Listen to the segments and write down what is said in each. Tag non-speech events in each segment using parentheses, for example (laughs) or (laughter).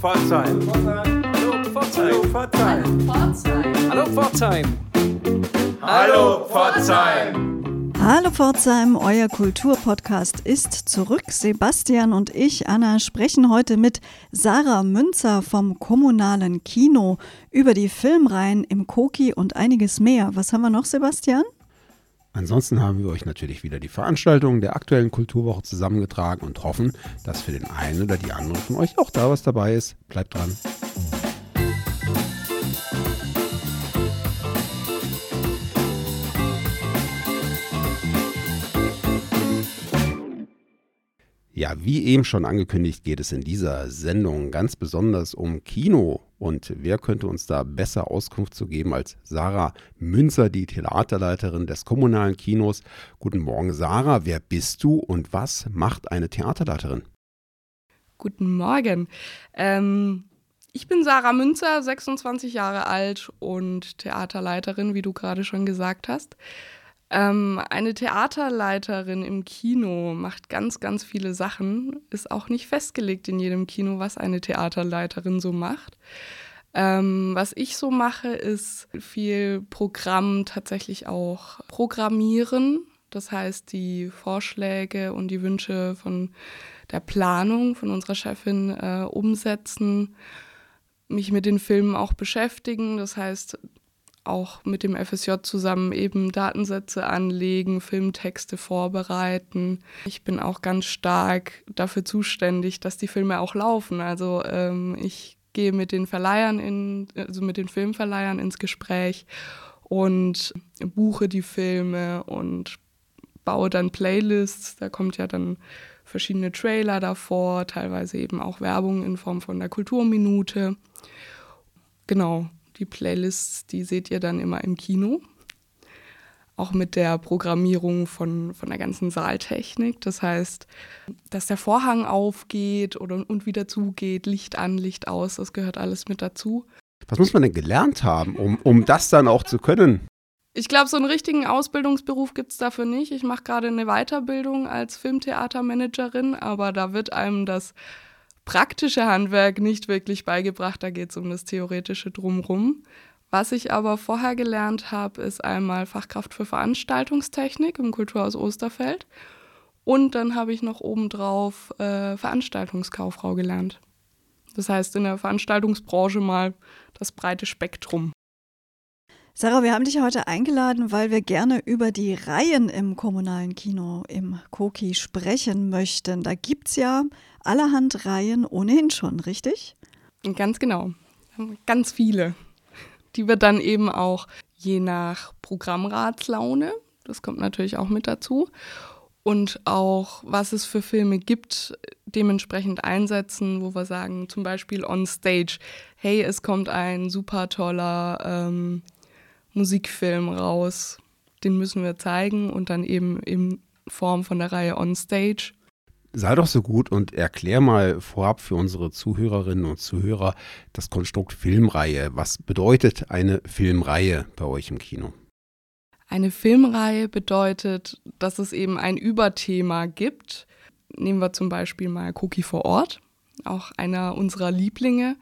Pforzheim. Hallo Pforzheim. Hallo Pforzheim. Hallo Pforzheim. Hallo Pforzheim, euer Kulturpodcast ist zurück. Sebastian und ich, Anna, sprechen heute mit Sarah Münzer vom Kommunalen Kino über die Filmreihen im Koki und einiges mehr. Was haben wir noch, Sebastian? Ansonsten haben wir euch natürlich wieder die Veranstaltungen der aktuellen Kulturwoche zusammengetragen und hoffen, dass für den einen oder die andere von euch auch da was dabei ist. Bleibt dran. Ja, wie eben schon angekündigt, geht es in dieser Sendung ganz besonders um Kino. Und wer könnte uns da besser Auskunft zu geben als Sarah Münzer, die Theaterleiterin des kommunalen Kinos? Guten Morgen, Sarah. Wer bist du und was macht eine Theaterleiterin? Guten Morgen. Ähm, ich bin Sarah Münzer, 26 Jahre alt und Theaterleiterin, wie du gerade schon gesagt hast. Ähm, eine Theaterleiterin im Kino macht ganz, ganz viele Sachen. Ist auch nicht festgelegt in jedem Kino, was eine Theaterleiterin so macht. Ähm, was ich so mache, ist viel Programm tatsächlich auch programmieren. Das heißt, die Vorschläge und die Wünsche von der Planung von unserer Chefin äh, umsetzen, mich mit den Filmen auch beschäftigen. Das heißt, auch mit dem FSJ zusammen eben Datensätze anlegen, Filmtexte vorbereiten. Ich bin auch ganz stark dafür zuständig, dass die Filme auch laufen. Also ähm, ich gehe mit den Verleihern in, also mit den Filmverleihern ins Gespräch und buche die Filme und baue dann Playlists. Da kommt ja dann verschiedene Trailer davor, teilweise eben auch Werbung in Form von der Kulturminute. Genau, die Playlists, die seht ihr dann immer im Kino. Auch mit der Programmierung von, von der ganzen Saaltechnik. Das heißt, dass der Vorhang aufgeht oder, und wieder zugeht, Licht an, Licht aus, das gehört alles mit dazu. Was muss man denn gelernt haben, um, um das dann auch zu können? Ich glaube, so einen richtigen Ausbildungsberuf gibt es dafür nicht. Ich mache gerade eine Weiterbildung als Filmtheatermanagerin, aber da wird einem das praktische Handwerk nicht wirklich beigebracht, da geht es um das theoretische drumrum. Was ich aber vorher gelernt habe, ist einmal Fachkraft für Veranstaltungstechnik im Kulturhaus Osterfeld und dann habe ich noch obendrauf äh, Veranstaltungskauffrau gelernt. Das heißt, in der Veranstaltungsbranche mal das breite Spektrum. Sarah, wir haben dich heute eingeladen, weil wir gerne über die Reihen im kommunalen Kino im Koki sprechen möchten. Da gibt es ja allerhand Reihen ohnehin schon, richtig? Ganz genau. Ganz viele. Die wir dann eben auch je nach Programmratslaune, das kommt natürlich auch mit dazu, und auch was es für Filme gibt, dementsprechend einsetzen, wo wir sagen, zum Beispiel on stage, hey, es kommt ein super toller ähm, Musikfilm raus, den müssen wir zeigen und dann eben in Form von der Reihe On Stage. Sei doch so gut und erklär mal vorab für unsere Zuhörerinnen und Zuhörer das Konstrukt Filmreihe. Was bedeutet eine Filmreihe bei euch im Kino? Eine Filmreihe bedeutet, dass es eben ein Überthema gibt. Nehmen wir zum Beispiel mal Cookie vor Ort, auch einer unserer Lieblinge.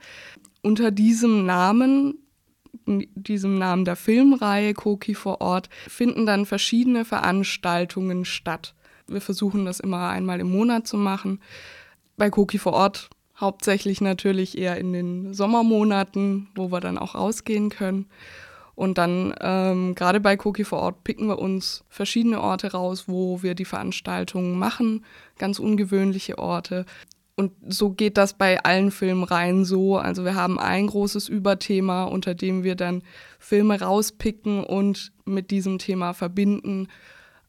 Unter diesem Namen diesem Namen der Filmreihe Koki vor Ort finden dann verschiedene Veranstaltungen statt. Wir versuchen das immer einmal im Monat zu machen. Bei Koki vor Ort hauptsächlich natürlich eher in den Sommermonaten, wo wir dann auch rausgehen können. Und dann ähm, gerade bei Koki vor Ort picken wir uns verschiedene Orte raus, wo wir die Veranstaltungen machen, ganz ungewöhnliche Orte. Und so geht das bei allen Filmreihen so. Also wir haben ein großes Überthema, unter dem wir dann Filme rauspicken und mit diesem Thema verbinden.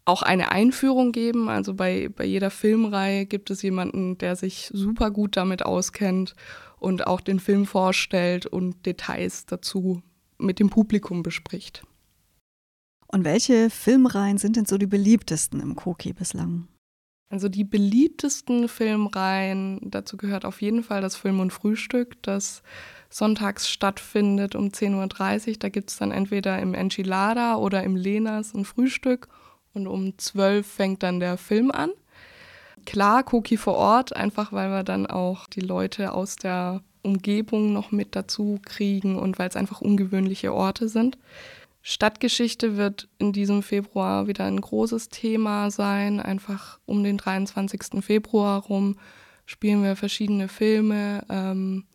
Auch eine Einführung geben. Also bei, bei jeder Filmreihe gibt es jemanden, der sich super gut damit auskennt und auch den Film vorstellt und Details dazu mit dem Publikum bespricht. Und welche Filmreihen sind denn so die beliebtesten im Koki bislang? Also die beliebtesten Filmreihen, dazu gehört auf jeden Fall das Film und Frühstück, das sonntags stattfindet um 10.30 Uhr. Da gibt es dann entweder im Enchilada oder im Lenas ein Frühstück und um 12 Uhr fängt dann der Film an. Klar, Cookie vor Ort, einfach weil wir dann auch die Leute aus der Umgebung noch mit dazu kriegen und weil es einfach ungewöhnliche Orte sind. Stadtgeschichte wird in diesem Februar wieder ein großes Thema sein. Einfach um den 23. Februar rum spielen wir verschiedene Filme ähm,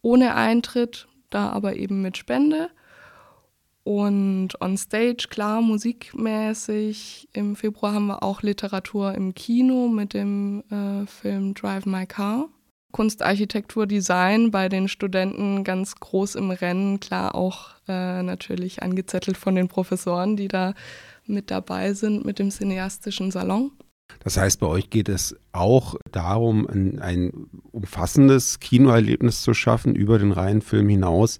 ohne Eintritt, da aber eben mit Spende. Und on stage, klar, musikmäßig. Im Februar haben wir auch Literatur im Kino mit dem äh, Film Drive My Car. Kunst, Architektur, Design bei den Studenten ganz groß im Rennen, klar auch äh, natürlich angezettelt von den Professoren, die da mit dabei sind mit dem cineastischen Salon. Das heißt, bei euch geht es auch darum, ein, ein umfassendes Kinoerlebnis zu schaffen, über den reinen Film hinaus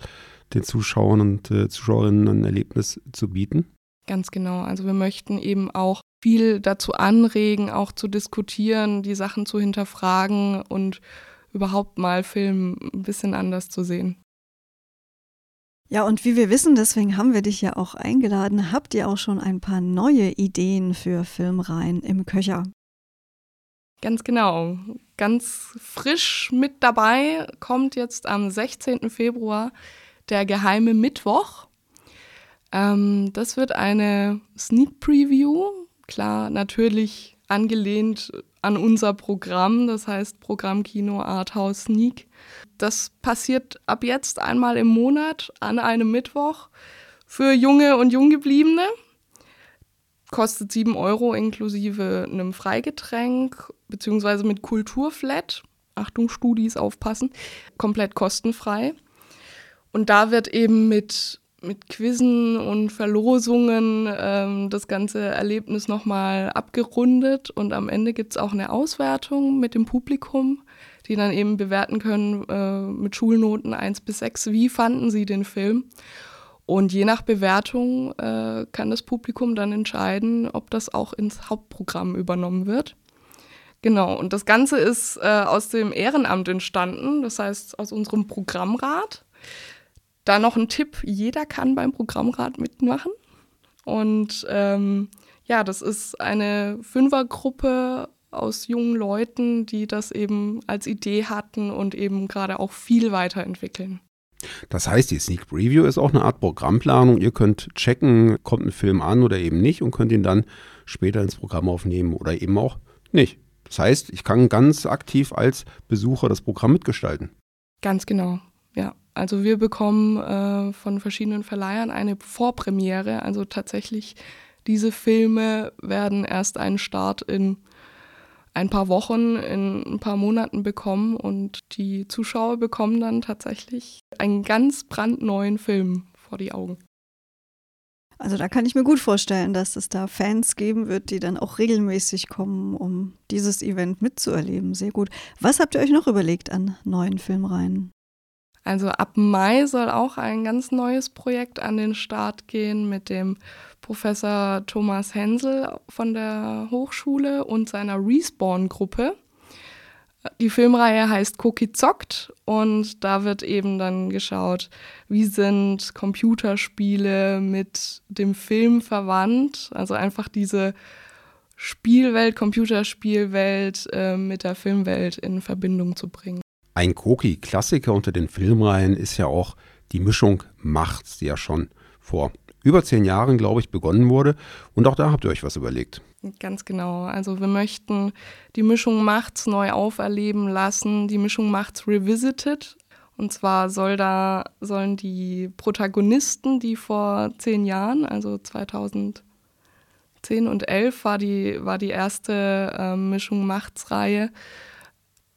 den Zuschauern und äh, Zuschauerinnen ein Erlebnis zu bieten? Ganz genau. Also wir möchten eben auch viel dazu anregen, auch zu diskutieren, die Sachen zu hinterfragen und überhaupt mal Film ein bisschen anders zu sehen. Ja, und wie wir wissen, deswegen haben wir dich ja auch eingeladen, habt ihr auch schon ein paar neue Ideen für Filmreihen im Köcher? Ganz genau. Ganz frisch mit dabei kommt jetzt am 16. Februar der geheime Mittwoch. Ähm, das wird eine Sneak Preview. Klar, natürlich angelehnt an unser Programm, das heißt Programmkino Arthouse Sneak. Das passiert ab jetzt einmal im Monat an einem Mittwoch für junge und Junggebliebene. Kostet 7 Euro inklusive einem Freigetränk, beziehungsweise mit Kulturflat. Achtung, Studis aufpassen. Komplett kostenfrei. Und da wird eben mit mit Quizzen und Verlosungen ähm, das ganze Erlebnis nochmal abgerundet und am Ende gibt es auch eine Auswertung mit dem Publikum, die dann eben bewerten können äh, mit Schulnoten 1 bis 6, wie fanden sie den Film. Und je nach Bewertung äh, kann das Publikum dann entscheiden, ob das auch ins Hauptprogramm übernommen wird. Genau, und das Ganze ist äh, aus dem Ehrenamt entstanden, das heißt aus unserem Programmrat. Da noch ein Tipp, jeder kann beim Programmrat mitmachen. Und ähm, ja, das ist eine Fünfergruppe aus jungen Leuten, die das eben als Idee hatten und eben gerade auch viel weiterentwickeln. Das heißt, die Sneak Preview ist auch eine Art Programmplanung. Ihr könnt checken, kommt ein Film an oder eben nicht und könnt ihn dann später ins Programm aufnehmen oder eben auch nicht. Das heißt, ich kann ganz aktiv als Besucher das Programm mitgestalten. Ganz genau, ja. Also wir bekommen äh, von verschiedenen Verleihern eine Vorpremiere. Also tatsächlich, diese Filme werden erst einen Start in ein paar Wochen, in ein paar Monaten bekommen und die Zuschauer bekommen dann tatsächlich einen ganz brandneuen Film vor die Augen. Also da kann ich mir gut vorstellen, dass es da Fans geben wird, die dann auch regelmäßig kommen, um dieses Event mitzuerleben. Sehr gut. Was habt ihr euch noch überlegt an neuen Filmreihen? Also ab Mai soll auch ein ganz neues Projekt an den Start gehen mit dem Professor Thomas Hensel von der Hochschule und seiner Respawn-Gruppe. Die Filmreihe heißt Cookie Zockt und da wird eben dann geschaut, wie sind Computerspiele mit dem Film verwandt. Also einfach diese Spielwelt, Computerspielwelt äh, mit der Filmwelt in Verbindung zu bringen. Ein Koki-Klassiker unter den Filmreihen ist ja auch die Mischung Machts, die ja schon vor über zehn Jahren, glaube ich, begonnen wurde. Und auch da habt ihr euch was überlegt. Ganz genau. Also wir möchten die Mischung Machts neu auferleben lassen, die Mischung Machts revisited. Und zwar soll da, sollen die Protagonisten, die vor zehn Jahren, also 2010 und 11 war die, war die erste äh, Mischung Machts-Reihe,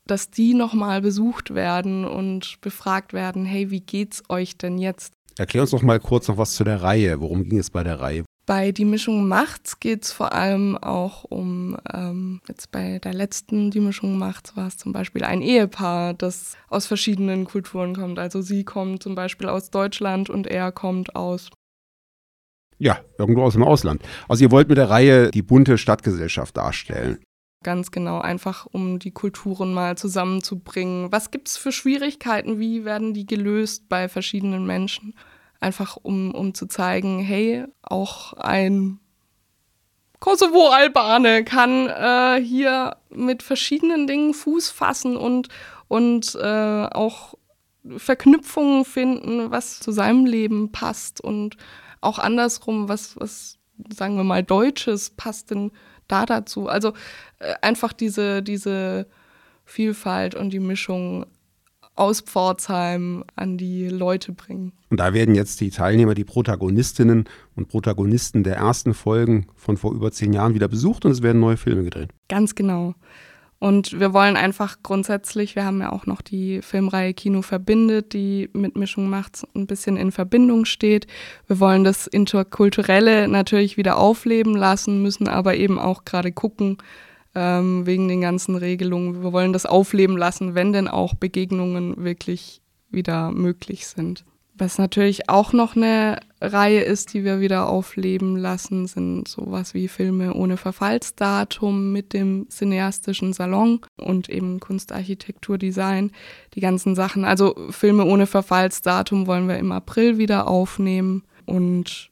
dass die nochmal besucht werden und befragt werden, hey, wie geht's euch denn jetzt? Erklär uns noch mal kurz noch was zu der Reihe. Worum ging es bei der Reihe? Bei Die Mischung Macht's geht es vor allem auch um, ähm, jetzt bei der letzten Die Mischung Macht's war es zum Beispiel ein Ehepaar, das aus verschiedenen Kulturen kommt. Also sie kommt zum Beispiel aus Deutschland und er kommt aus. Ja, irgendwo aus dem Ausland. Also ihr wollt mit der Reihe die bunte Stadtgesellschaft darstellen. Ganz genau, einfach um die Kulturen mal zusammenzubringen. Was gibt es für Schwierigkeiten? Wie werden die gelöst bei verschiedenen Menschen? Einfach um, um zu zeigen, hey, auch ein Kosovo-Albane kann äh, hier mit verschiedenen Dingen Fuß fassen und, und äh, auch Verknüpfungen finden, was zu seinem Leben passt und auch andersrum, was, was sagen wir mal, Deutsches passt denn da dazu? Also äh, einfach diese, diese Vielfalt und die Mischung aus Pforzheim an die Leute bringen. Und da werden jetzt die Teilnehmer, die Protagonistinnen und Protagonisten der ersten Folgen von vor über zehn Jahren wieder besucht und es werden neue Filme gedreht. Ganz genau. Und wir wollen einfach grundsätzlich, wir haben ja auch noch die Filmreihe Kino verbindet, die mit Mischung macht ein bisschen in Verbindung steht. Wir wollen das Interkulturelle natürlich wieder aufleben lassen, müssen aber eben auch gerade gucken, ähm, wegen den ganzen Regelungen. Wir wollen das aufleben lassen, wenn denn auch Begegnungen wirklich wieder möglich sind. Was natürlich auch noch eine Reihe ist, die wir wieder aufleben lassen, sind sowas wie Filme ohne Verfallsdatum mit dem cineastischen Salon und eben Kunstarchitektur, Design, die ganzen Sachen. Also Filme ohne Verfallsdatum wollen wir im April wieder aufnehmen und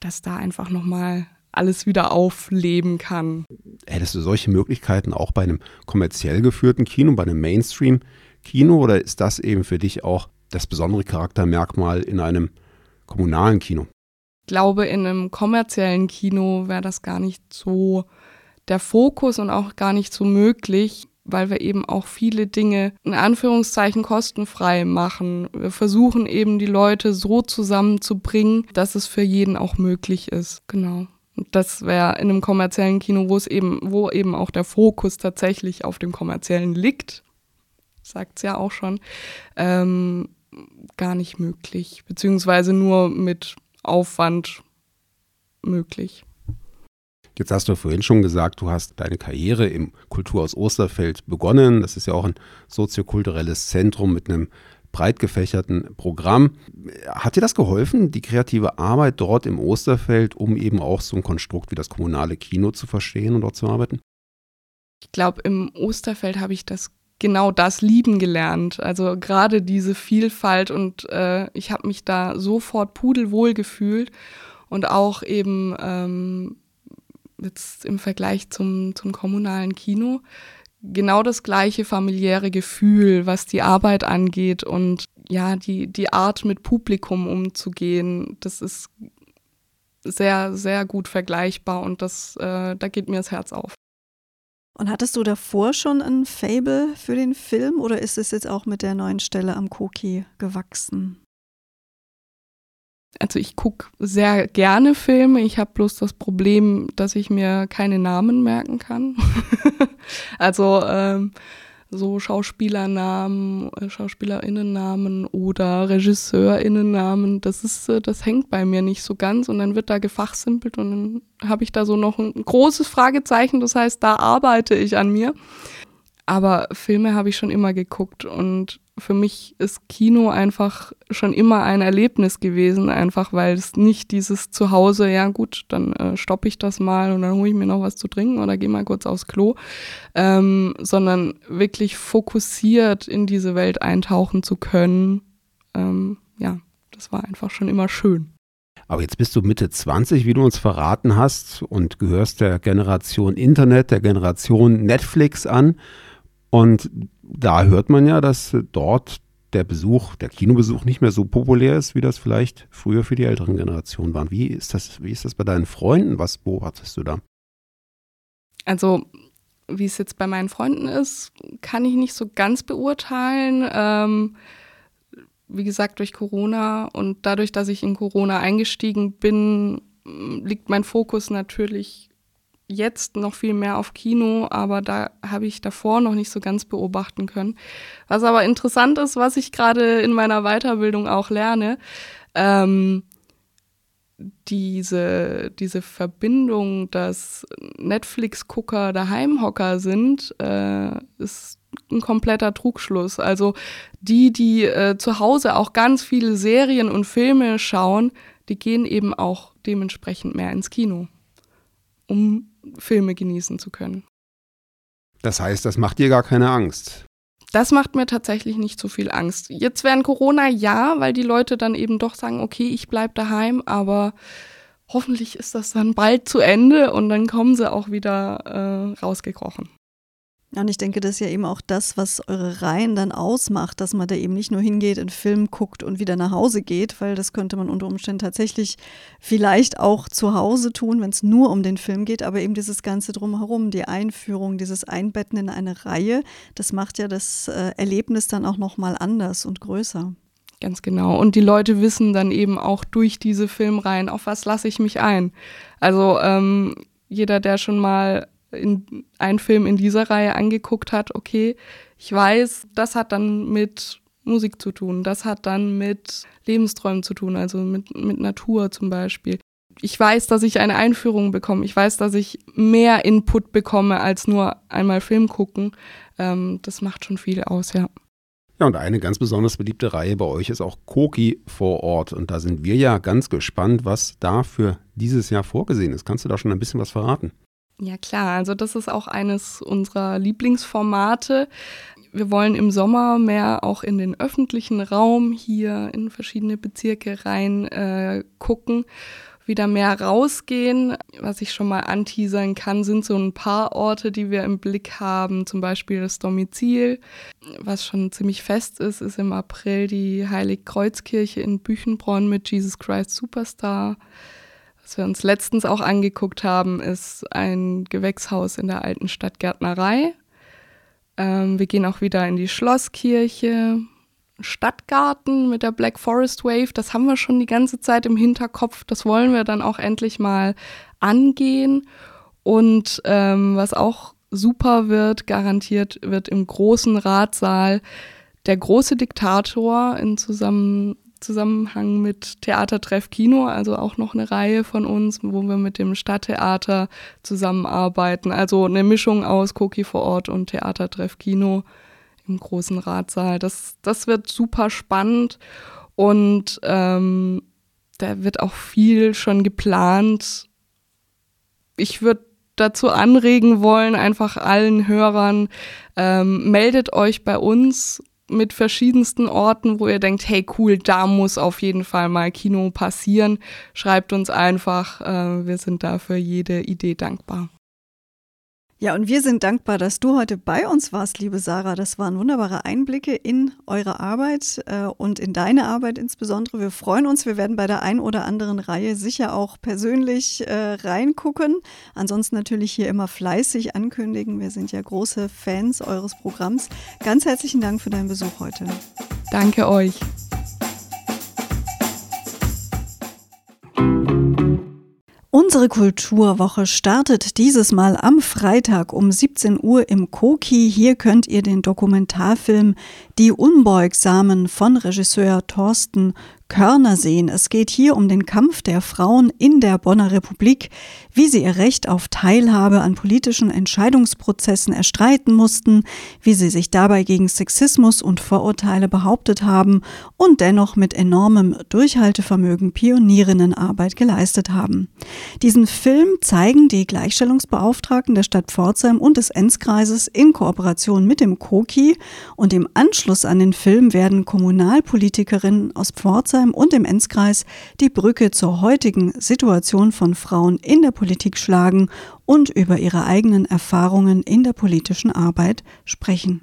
dass da einfach nochmal alles wieder aufleben kann. Hättest du solche Möglichkeiten auch bei einem kommerziell geführten Kino, bei einem Mainstream-Kino oder ist das eben für dich auch das besondere Charaktermerkmal in einem kommunalen Kino? Ich glaube, in einem kommerziellen Kino wäre das gar nicht so der Fokus und auch gar nicht so möglich, weil wir eben auch viele Dinge in Anführungszeichen kostenfrei machen. Wir versuchen eben die Leute so zusammenzubringen, dass es für jeden auch möglich ist. Genau. Und das wäre in einem kommerziellen Kino, wo es eben, wo eben auch der Fokus tatsächlich auf dem kommerziellen liegt, sagt es ja auch schon, ähm, gar nicht möglich, beziehungsweise nur mit Aufwand möglich. Jetzt hast du vorhin schon gesagt, du hast deine Karriere im Kulturhaus Osterfeld begonnen. Das ist ja auch ein soziokulturelles Zentrum mit einem breit gefächerten Programm. Hat dir das geholfen, die kreative Arbeit dort im Osterfeld, um eben auch so ein Konstrukt wie das kommunale Kino zu verstehen und dort zu arbeiten? Ich glaube, im Osterfeld habe ich das genau das lieben gelernt. Also gerade diese Vielfalt und äh, ich habe mich da sofort pudelwohl gefühlt und auch eben ähm, jetzt im Vergleich zum, zum kommunalen Kino genau das gleiche familiäre Gefühl, was die Arbeit angeht und ja, die, die Art mit Publikum umzugehen, das ist sehr, sehr gut vergleichbar und das, äh, da geht mir das Herz auf. Und hattest du davor schon ein Fable für den Film oder ist es jetzt auch mit der neuen Stelle am Koki gewachsen? Also ich gucke sehr gerne Filme. Ich habe bloß das Problem, dass ich mir keine Namen merken kann. (laughs) also ähm, so Schauspielernamen, äh, Schauspielerinnennamen oder Regisseurinnennamen, das ist, äh, das hängt bei mir nicht so ganz und dann wird da gefachsimpelt und dann habe ich da so noch ein großes Fragezeichen, das heißt, da arbeite ich an mir. Aber Filme habe ich schon immer geguckt und für mich ist Kino einfach schon immer ein Erlebnis gewesen, einfach weil es nicht dieses Zuhause, ja gut, dann äh, stoppe ich das mal und dann hole ich mir noch was zu trinken oder gehe mal kurz aufs Klo, ähm, sondern wirklich fokussiert in diese Welt eintauchen zu können. Ähm, ja, das war einfach schon immer schön. Aber jetzt bist du Mitte 20, wie du uns verraten hast, und gehörst der Generation Internet, der Generation Netflix an. Und da hört man ja, dass dort der Besuch, der Kinobesuch nicht mehr so populär ist, wie das vielleicht früher für die älteren Generationen war. Wie ist das, wie ist das bei deinen Freunden? Was beobachtest du da? Also, wie es jetzt bei meinen Freunden ist, kann ich nicht so ganz beurteilen. Ähm, wie gesagt, durch Corona und dadurch, dass ich in Corona eingestiegen bin, liegt mein Fokus natürlich jetzt noch viel mehr auf Kino, aber da habe ich davor noch nicht so ganz beobachten können. Was aber interessant ist, was ich gerade in meiner Weiterbildung auch lerne, ähm, diese, diese Verbindung, dass Netflix-Gucker Daheimhocker sind, äh, ist ein kompletter Trugschluss. Also die, die äh, zu Hause auch ganz viele Serien und Filme schauen, die gehen eben auch dementsprechend mehr ins Kino, um Filme genießen zu können. Das heißt, das macht dir gar keine Angst. Das macht mir tatsächlich nicht so viel Angst. Jetzt während Corona ja, weil die Leute dann eben doch sagen, okay, ich bleibe daheim, aber hoffentlich ist das dann bald zu Ende und dann kommen sie auch wieder äh, rausgekrochen. Und ich denke, das ist ja eben auch das, was eure Reihen dann ausmacht, dass man da eben nicht nur hingeht, einen Film guckt und wieder nach Hause geht, weil das könnte man unter Umständen tatsächlich vielleicht auch zu Hause tun, wenn es nur um den Film geht, aber eben dieses Ganze drumherum, die Einführung, dieses Einbetten in eine Reihe, das macht ja das äh, Erlebnis dann auch nochmal anders und größer. Ganz genau. Und die Leute wissen dann eben auch durch diese Filmreihen, auf was lasse ich mich ein. Also ähm, jeder, der schon mal in einen Film in dieser Reihe angeguckt hat, okay, ich weiß, das hat dann mit Musik zu tun, das hat dann mit Lebensträumen zu tun, also mit, mit Natur zum Beispiel. Ich weiß, dass ich eine Einführung bekomme. Ich weiß, dass ich mehr Input bekomme als nur einmal Film gucken. Ähm, das macht schon viel aus, ja. Ja, und eine ganz besonders beliebte Reihe bei euch ist auch Koki vor Ort. Und da sind wir ja ganz gespannt, was da für dieses Jahr vorgesehen ist. Kannst du da schon ein bisschen was verraten? Ja klar, also das ist auch eines unserer Lieblingsformate. Wir wollen im Sommer mehr auch in den öffentlichen Raum hier in verschiedene Bezirke rein äh, gucken, wieder mehr rausgehen. Was ich schon mal anteasern kann, sind so ein paar Orte, die wir im Blick haben, zum Beispiel das Domizil. Was schon ziemlich fest ist, ist im April die Heiligkreuzkirche in Büchenbronn mit Jesus Christ Superstar. Was wir uns letztens auch angeguckt haben, ist ein Gewächshaus in der alten Stadtgärtnerei. Ähm, wir gehen auch wieder in die Schlosskirche, Stadtgarten mit der Black Forest Wave. Das haben wir schon die ganze Zeit im Hinterkopf. Das wollen wir dann auch endlich mal angehen. Und ähm, was auch super wird, garantiert wird im großen Ratsaal der große Diktator in zusammen Zusammenhang mit Theatertreff Kino, also auch noch eine Reihe von uns, wo wir mit dem Stadttheater zusammenarbeiten. Also eine Mischung aus Koki vor Ort und Theatertreff Kino im großen Ratsaal. Das, das wird super spannend und ähm, da wird auch viel schon geplant. Ich würde dazu anregen wollen, einfach allen Hörern, ähm, meldet euch bei uns mit verschiedensten Orten, wo ihr denkt, hey cool, da muss auf jeden Fall mal Kino passieren. Schreibt uns einfach, äh, wir sind da für jede Idee dankbar. Ja, und wir sind dankbar, dass du heute bei uns warst, liebe Sarah. Das waren wunderbare Einblicke in eure Arbeit äh, und in deine Arbeit insbesondere. Wir freuen uns, wir werden bei der ein oder anderen Reihe sicher auch persönlich äh, reingucken. Ansonsten natürlich hier immer fleißig ankündigen. Wir sind ja große Fans eures Programms. Ganz herzlichen Dank für deinen Besuch heute. Danke euch. Unsere Kulturwoche startet dieses Mal am Freitag um 17 Uhr im Koki. Hier könnt ihr den Dokumentarfilm Die Unbeugsamen von Regisseur Thorsten Körner sehen. Es geht hier um den Kampf der Frauen in der Bonner Republik, wie sie ihr Recht auf Teilhabe an politischen Entscheidungsprozessen erstreiten mussten, wie sie sich dabei gegen Sexismus und Vorurteile behauptet haben und dennoch mit enormem Durchhaltevermögen Pionierinnenarbeit geleistet haben. Diesen Film zeigen die Gleichstellungsbeauftragten der Stadt Pforzheim und des Enzkreises in Kooperation mit dem Koki und im Anschluss an den Film werden Kommunalpolitikerinnen aus Pforzheim Pforzheim und im Enzkreis die Brücke zur heutigen Situation von Frauen in der Politik schlagen und über ihre eigenen Erfahrungen in der politischen Arbeit sprechen.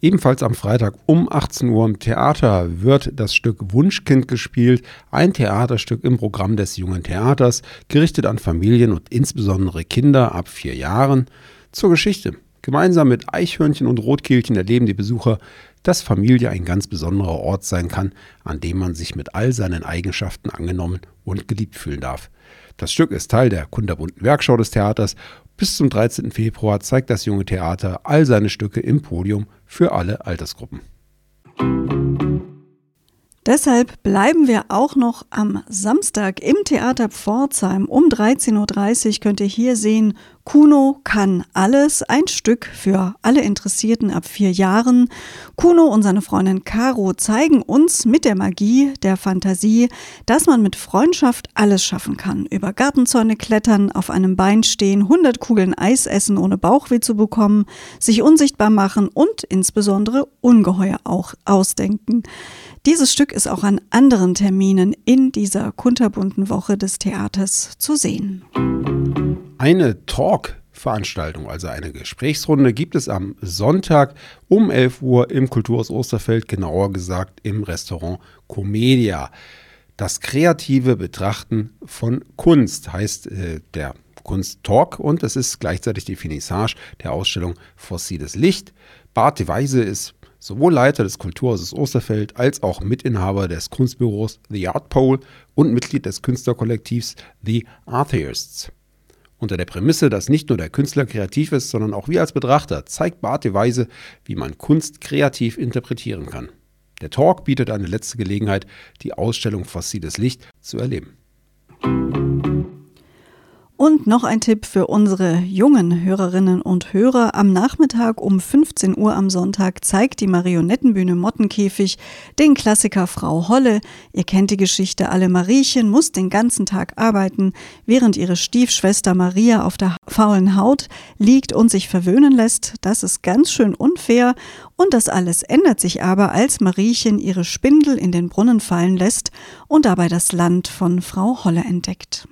Ebenfalls am Freitag um 18 Uhr im Theater wird das Stück Wunschkind gespielt, ein Theaterstück im Programm des Jungen Theaters, gerichtet an Familien und insbesondere Kinder ab vier Jahren. Zur Geschichte. Gemeinsam mit Eichhörnchen und Rotkehlchen erleben die Besucher dass Familie ein ganz besonderer Ort sein kann, an dem man sich mit all seinen Eigenschaften angenommen und geliebt fühlen darf. Das Stück ist Teil der kunterbunten Werkschau des Theaters. Bis zum 13. Februar zeigt das junge Theater all seine Stücke im Podium für alle Altersgruppen. Deshalb bleiben wir auch noch am Samstag im Theater Pforzheim. Um 13.30 Uhr könnt ihr hier sehen Kuno kann alles, ein Stück für alle Interessierten ab vier Jahren. Kuno und seine Freundin Caro zeigen uns mit der Magie der Fantasie, dass man mit Freundschaft alles schaffen kann. Über Gartenzäune klettern, auf einem Bein stehen, 100 Kugeln Eis essen, ohne Bauchweh zu bekommen, sich unsichtbar machen und insbesondere Ungeheuer auch ausdenken. Dieses Stück ist auch an anderen Terminen in dieser kunterbunten Woche des Theaters zu sehen. Eine Talk Veranstaltung, also eine Gesprächsrunde, gibt es am Sonntag um 11 Uhr im Kulturhaus Osterfeld, genauer gesagt im Restaurant Comedia. Das kreative Betrachten von Kunst heißt äh, der Kunsttalk und es ist gleichzeitig die Finissage der Ausstellung Fossiles Licht. Bart de Weise ist sowohl Leiter des Kulturhauses Osterfeld als auch Mitinhaber des Kunstbüros The Art Pole und Mitglied des Künstlerkollektivs The Artheists. Unter der Prämisse, dass nicht nur der Künstler kreativ ist, sondern auch wir als Betrachter, zeigt Bart de Weise, wie man Kunst kreativ interpretieren kann. Der Talk bietet eine letzte Gelegenheit, die Ausstellung Fossiles Licht zu erleben. Und noch ein Tipp für unsere jungen Hörerinnen und Hörer. Am Nachmittag um 15 Uhr am Sonntag zeigt die Marionettenbühne Mottenkäfig den Klassiker Frau Holle. Ihr kennt die Geschichte, alle Mariechen muss den ganzen Tag arbeiten, während ihre Stiefschwester Maria auf der faulen Haut liegt und sich verwöhnen lässt. Das ist ganz schön unfair. Und das alles ändert sich aber, als Mariechen ihre Spindel in den Brunnen fallen lässt und dabei das Land von Frau Holle entdeckt.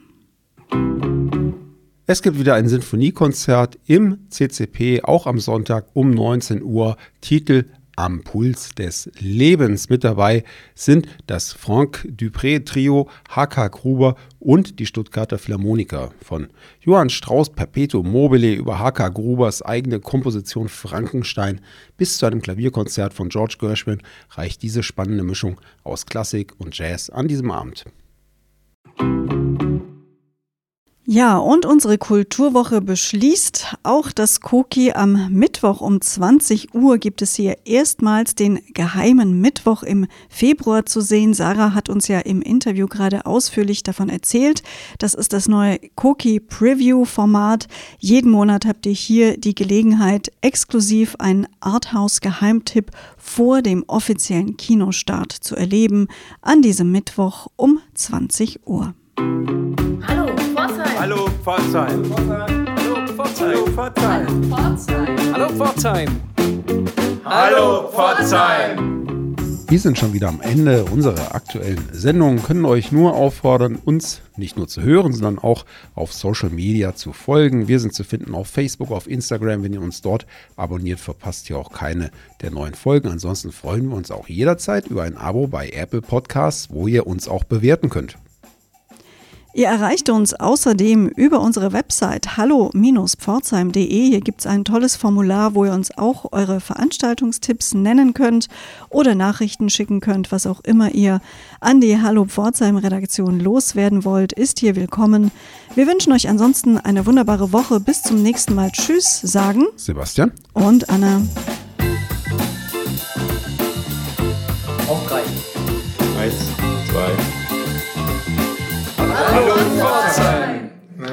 Es gibt wieder ein Sinfoniekonzert im CCP, auch am Sonntag um 19 Uhr. Titel Am Puls des Lebens. Mit dabei sind das Franck Dupré Trio, HK Gruber und die Stuttgarter Philharmoniker. Von Johann Strauss Perpetuum mobile über HK Grubers eigene Komposition Frankenstein bis zu einem Klavierkonzert von George Gershwin reicht diese spannende Mischung aus Klassik und Jazz an diesem Abend. Ja, und unsere Kulturwoche beschließt auch das Koki am Mittwoch um 20 Uhr gibt es hier erstmals den geheimen Mittwoch im Februar zu sehen. Sarah hat uns ja im Interview gerade ausführlich davon erzählt. Das ist das neue Koki Preview Format. Jeden Monat habt ihr hier die Gelegenheit, exklusiv einen Arthouse Geheimtipp vor dem offiziellen Kinostart zu erleben an diesem Mittwoch um 20 Uhr. Hallo Pforzheim. Hallo Pforzheim. Hallo Pforzheim. Hallo Pforzheim. Hallo Pforzheim. Wir sind schon wieder am Ende unserer aktuellen Sendung, können euch nur auffordern, uns nicht nur zu hören, sondern auch auf Social Media zu folgen. Wir sind zu finden auf Facebook, auf Instagram. Wenn ihr uns dort abonniert, verpasst ihr auch keine der neuen Folgen. Ansonsten freuen wir uns auch jederzeit über ein Abo bei Apple Podcasts, wo ihr uns auch bewerten könnt. Ihr erreicht uns außerdem über unsere Website hallo-pforzheim.de. Hier gibt es ein tolles Formular, wo ihr uns auch eure Veranstaltungstipps nennen könnt oder Nachrichten schicken könnt, was auch immer ihr an die Hallo Pforzheim Redaktion loswerden wollt, ist hier willkommen. Wir wünschen euch ansonsten eine wunderbare Woche. Bis zum nächsten Mal. Tschüss, sagen Sebastian und Anna.